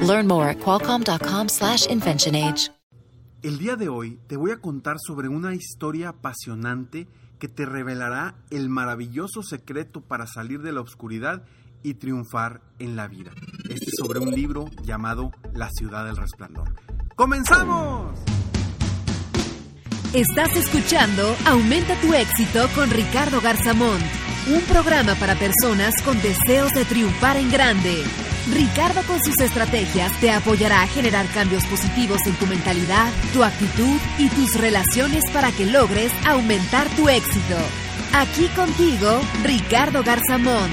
Learn more at qualcomm.com/inventionage. El día de hoy te voy a contar sobre una historia apasionante que te revelará el maravilloso secreto para salir de la oscuridad y triunfar en la vida. Este es sobre un libro llamado La ciudad del resplandor. ¡Comenzamos! Estás escuchando Aumenta tu éxito con Ricardo Garzamont, un programa para personas con deseos de triunfar en grande. Ricardo con sus estrategias te apoyará a generar cambios positivos en tu mentalidad, tu actitud y tus relaciones para que logres aumentar tu éxito. Aquí contigo, Ricardo Garzamont.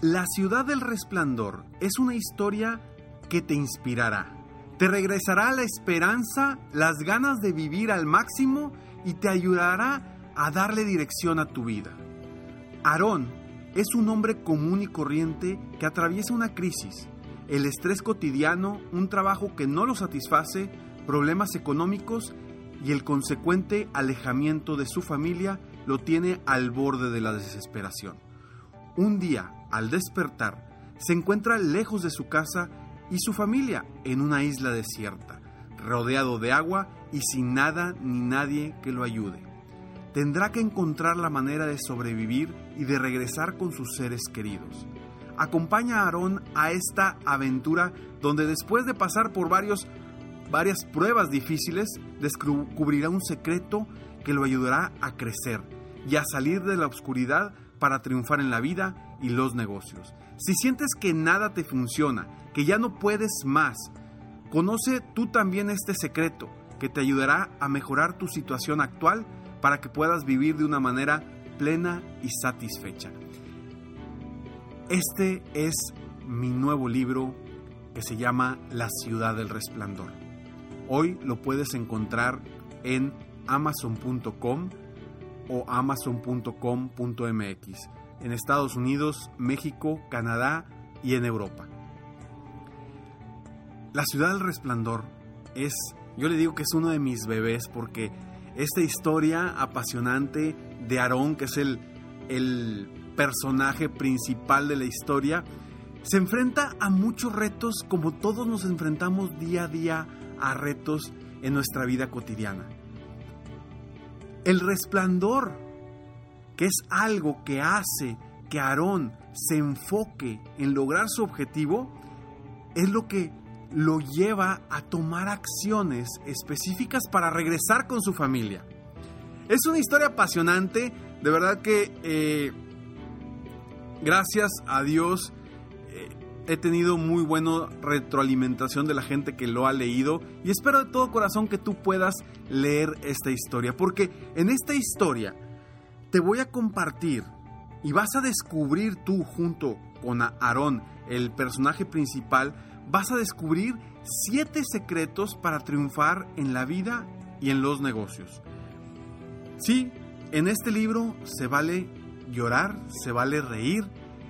La ciudad del resplandor es una historia que te inspirará. Te regresará la esperanza, las ganas de vivir al máximo y te ayudará a darle dirección a tu vida. Aarón es un hombre común y corriente que atraviesa una crisis, el estrés cotidiano, un trabajo que no lo satisface, problemas económicos y el consecuente alejamiento de su familia lo tiene al borde de la desesperación. Un día, al despertar, se encuentra lejos de su casa y su familia en una isla desierta, rodeado de agua y sin nada ni nadie que lo ayude. Tendrá que encontrar la manera de sobrevivir y de regresar con sus seres queridos. Acompaña a Aarón a esta aventura donde después de pasar por varios, varias pruebas difíciles, descubrirá un secreto que lo ayudará a crecer y a salir de la oscuridad para triunfar en la vida y los negocios. Si sientes que nada te funciona, que ya no puedes más, conoce tú también este secreto que te ayudará a mejorar tu situación actual para que puedas vivir de una manera plena y satisfecha. Este es mi nuevo libro que se llama La ciudad del resplandor. Hoy lo puedes encontrar en amazon.com o amazon.com.mx en Estados Unidos, México, Canadá y en Europa. La ciudad del resplandor es, yo le digo que es uno de mis bebés porque esta historia apasionante de Aarón, que es el, el personaje principal de la historia, se enfrenta a muchos retos como todos nos enfrentamos día a día a retos en nuestra vida cotidiana. El resplandor, que es algo que hace que Aarón se enfoque en lograr su objetivo, es lo que lo lleva a tomar acciones específicas para regresar con su familia. Es una historia apasionante, de verdad que eh, gracias a Dios eh, he tenido muy buena retroalimentación de la gente que lo ha leído y espero de todo corazón que tú puedas leer esta historia, porque en esta historia te voy a compartir y vas a descubrir tú junto con Aarón, el personaje principal, vas a descubrir siete secretos para triunfar en la vida y en los negocios. Sí, en este libro se vale llorar, se vale reír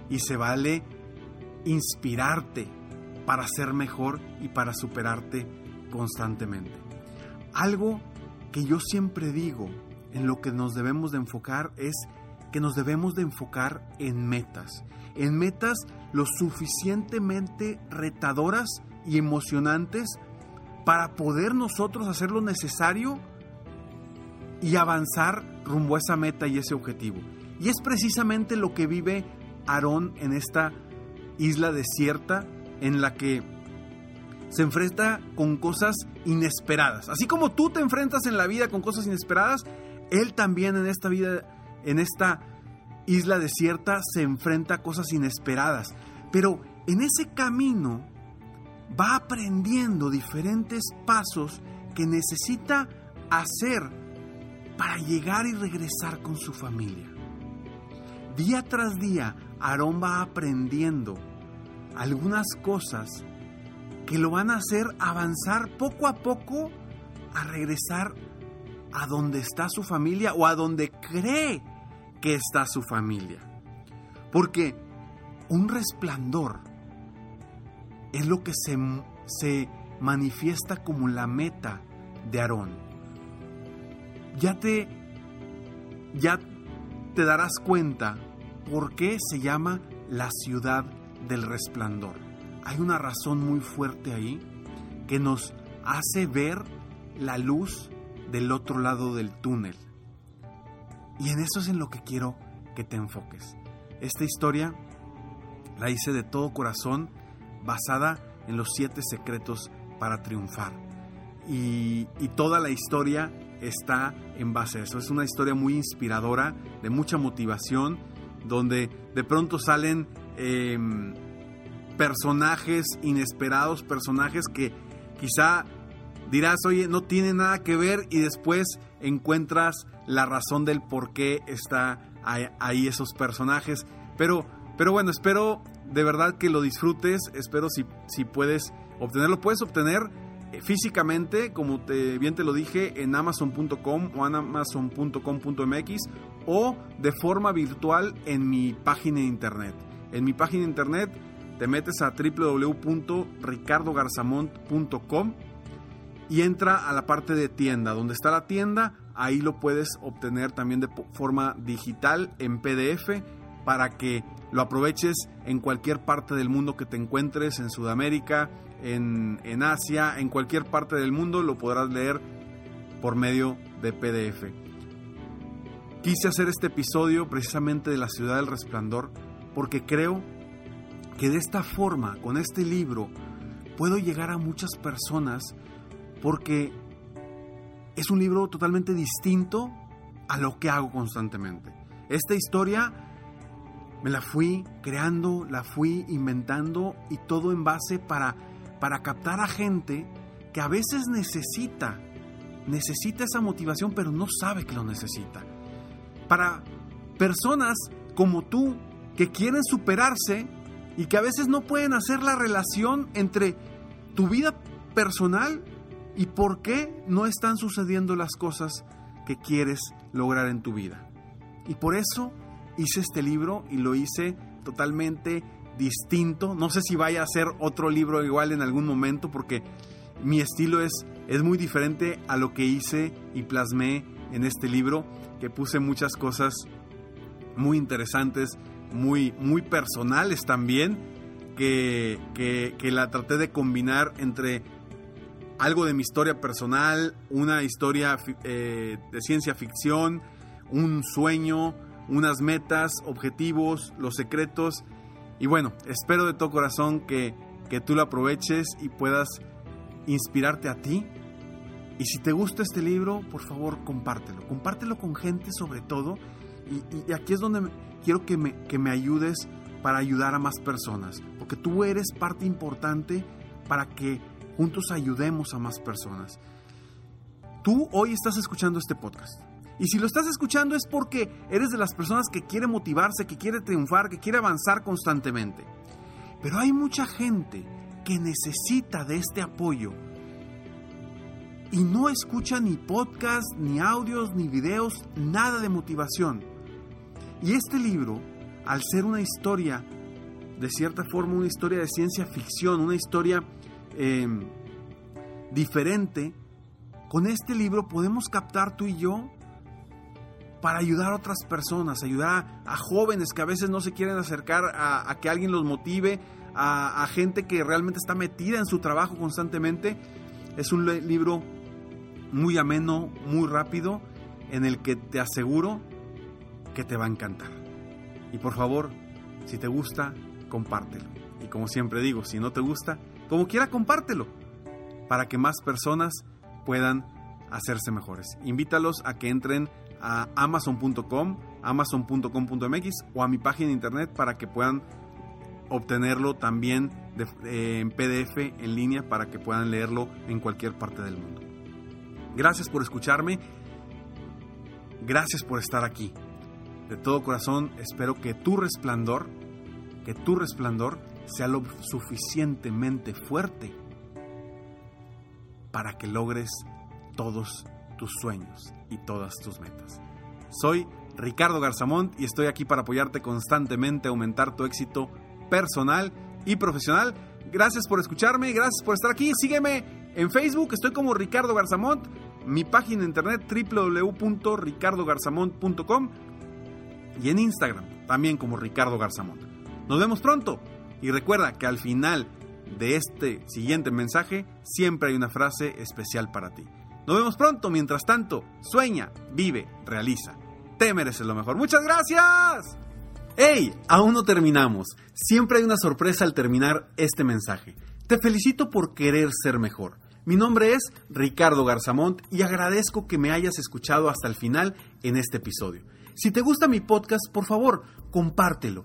y se vale inspirarte para ser mejor y para superarte constantemente. Algo que yo siempre digo en lo que nos debemos de enfocar es que nos debemos de enfocar en metas, en metas lo suficientemente retadoras y emocionantes para poder nosotros hacer lo necesario y avanzar rumbo a esa meta y ese objetivo. Y es precisamente lo que vive Aarón en esta isla desierta en la que se enfrenta con cosas inesperadas. Así como tú te enfrentas en la vida con cosas inesperadas, él también en esta vida, en esta isla desierta, se enfrenta a cosas inesperadas. Pero en ese camino va aprendiendo diferentes pasos que necesita hacer para llegar y regresar con su familia. Día tras día, Aarón va aprendiendo algunas cosas que lo van a hacer avanzar poco a poco a regresar a donde está su familia o a donde cree que está su familia. Porque un resplandor es lo que se, se manifiesta como la meta de Aarón. Ya te, ya te darás cuenta por qué se llama la ciudad del resplandor. Hay una razón muy fuerte ahí que nos hace ver la luz del otro lado del túnel. Y en eso es en lo que quiero que te enfoques. Esta historia la hice de todo corazón basada en los siete secretos para triunfar. Y, toda la historia está en base a eso. Es una historia muy inspiradora, de mucha motivación, donde de pronto salen em, personajes inesperados, personajes que quizá dirás, oye, no tiene nada que ver y después encuentras la razón del por qué está ahí esos personajes. Pero, pero bueno, espero de verdad que lo disfrutes, espero si, si puedes obtenerlo, puedes obtener eh, físicamente, como te, bien te lo dije, en amazon.com o en amazon.com.mx o de forma virtual en mi página de internet. En mi página de internet te metes a www.ricardogarzamont.com y entra a la parte de tienda. Donde está la tienda, ahí lo puedes obtener también de forma digital en PDF para que lo aproveches en cualquier parte del mundo que te encuentres, en Sudamérica, en, en Asia, en cualquier parte del mundo, lo podrás leer por medio de PDF. Quise hacer este episodio precisamente de la ciudad del resplandor porque creo que de esta forma, con este libro, puedo llegar a muchas personas porque es un libro totalmente distinto a lo que hago constantemente. Esta historia me la fui creando, la fui inventando y todo en base para, para captar a gente que a veces necesita, necesita esa motivación pero no sabe que lo necesita. Para personas como tú que quieren superarse y que a veces no pueden hacer la relación entre tu vida personal y por qué no están sucediendo las cosas que quieres lograr en tu vida. Y por eso hice este libro y lo hice totalmente distinto. No sé si vaya a ser otro libro igual en algún momento porque mi estilo es, es muy diferente a lo que hice y plasmé en este libro, que puse muchas cosas muy interesantes, muy, muy personales también, que, que la traté de combinar entre algo de mi historia personal, una historia eh, de ciencia ficción, un sueño, unas metas, objetivos, los secretos. Y bueno, espero de todo corazón que, que tú lo aproveches y puedas inspirarte a ti. Y si te gusta este libro, por favor, compártelo. Compártelo con gente sobre todo. Y, aquí es donde quiero que me, que me ayudes para ayudar a más personas. Porque tú eres parte importante para que juntos ayudemos a más personas. Tú hoy estás escuchando este podcast. Y si lo estás escuchando es porque eres de las personas que quiere motivarse, que quiere triunfar, que quiere avanzar constantemente. Pero hay mucha gente que necesita de este apoyo y no escucha ni podcast, ni audios, ni videos, nada de motivación. Y este libro, al ser una historia, de cierta forma una historia de ciencia ficción, una historia Em, diferente, con este libro podemos captar tú y yo para ayudar a otras personas, ayudar a, jóvenes que a veces no se quieren acercar a, que alguien los motive, a, gente que realmente está metida en su trabajo constantemente. Es un libro muy ameno, muy rápido, en el que te aseguro que te va a encantar. Y por favor, si te gusta, compártelo. Y como siempre digo, si no te gusta, como quiera, compártelo para que más personas puedan hacerse mejores. Invítalos a que entren a amazon.com, amazon.com.mx o a mi página de internet para que puedan obtenerlo también eh, en PDF en línea para que puedan leerlo en cualquier parte del mundo. Gracias por escucharme. Gracias por estar aquí. De todo corazón espero que tu resplandor, que tu resplandor sea lo suficientemente fuerte para que logres todos tus sueños y todas tus metas. Soy Ricardo Garzamont y estoy aquí para apoyarte constantemente a aumentar tu éxito personal y profesional. Gracias por escucharme, gracias por estar aquí. Sígueme en Facebook, estoy como Ricardo Garzamont, mi página de internet www.ricardogarzamont.com y en Instagram también como Ricardo Garzamont. Nos vemos pronto y recuerda que al final de este siguiente mensaje siempre hay una frase especial para ti. Nos vemos pronto, mientras tanto, sueña, vive, realiza. Te mereces lo mejor. Muchas gracias. ¡Hey! Aún no terminamos. Siempre hay una sorpresa al terminar este mensaje. Te felicito por querer ser mejor. Mi nombre es Ricardo Garzamont y agradezco que me hayas escuchado hasta el final en este episodio. Si te gusta mi podcast, por favor, compártelo.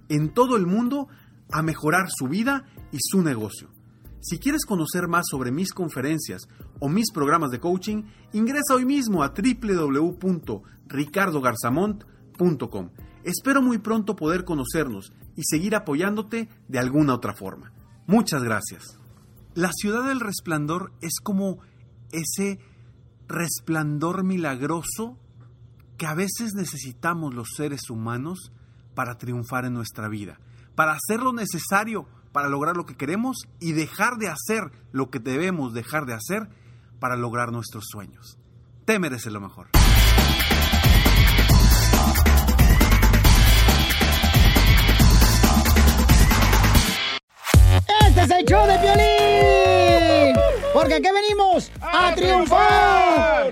en todo el mundo a mejorar su vida y su negocio. Si quieres conocer más sobre mis conferencias o mis programas de coaching, ingresa hoy mismo a www.ricardogarzamont.com. Espero muy pronto poder conocernos y seguir apoyándote de alguna otra forma. Muchas gracias. La ciudad del resplandor es como ese resplandor milagroso que a veces necesitamos los seres humanos para triunfar en nuestra vida, para hacer lo necesario para lograr lo que queremos y dejar de hacer lo que debemos dejar de hacer para lograr nuestros sueños. Te mereces lo mejor. Este es el show de violín. Porque aquí venimos a, triunfar,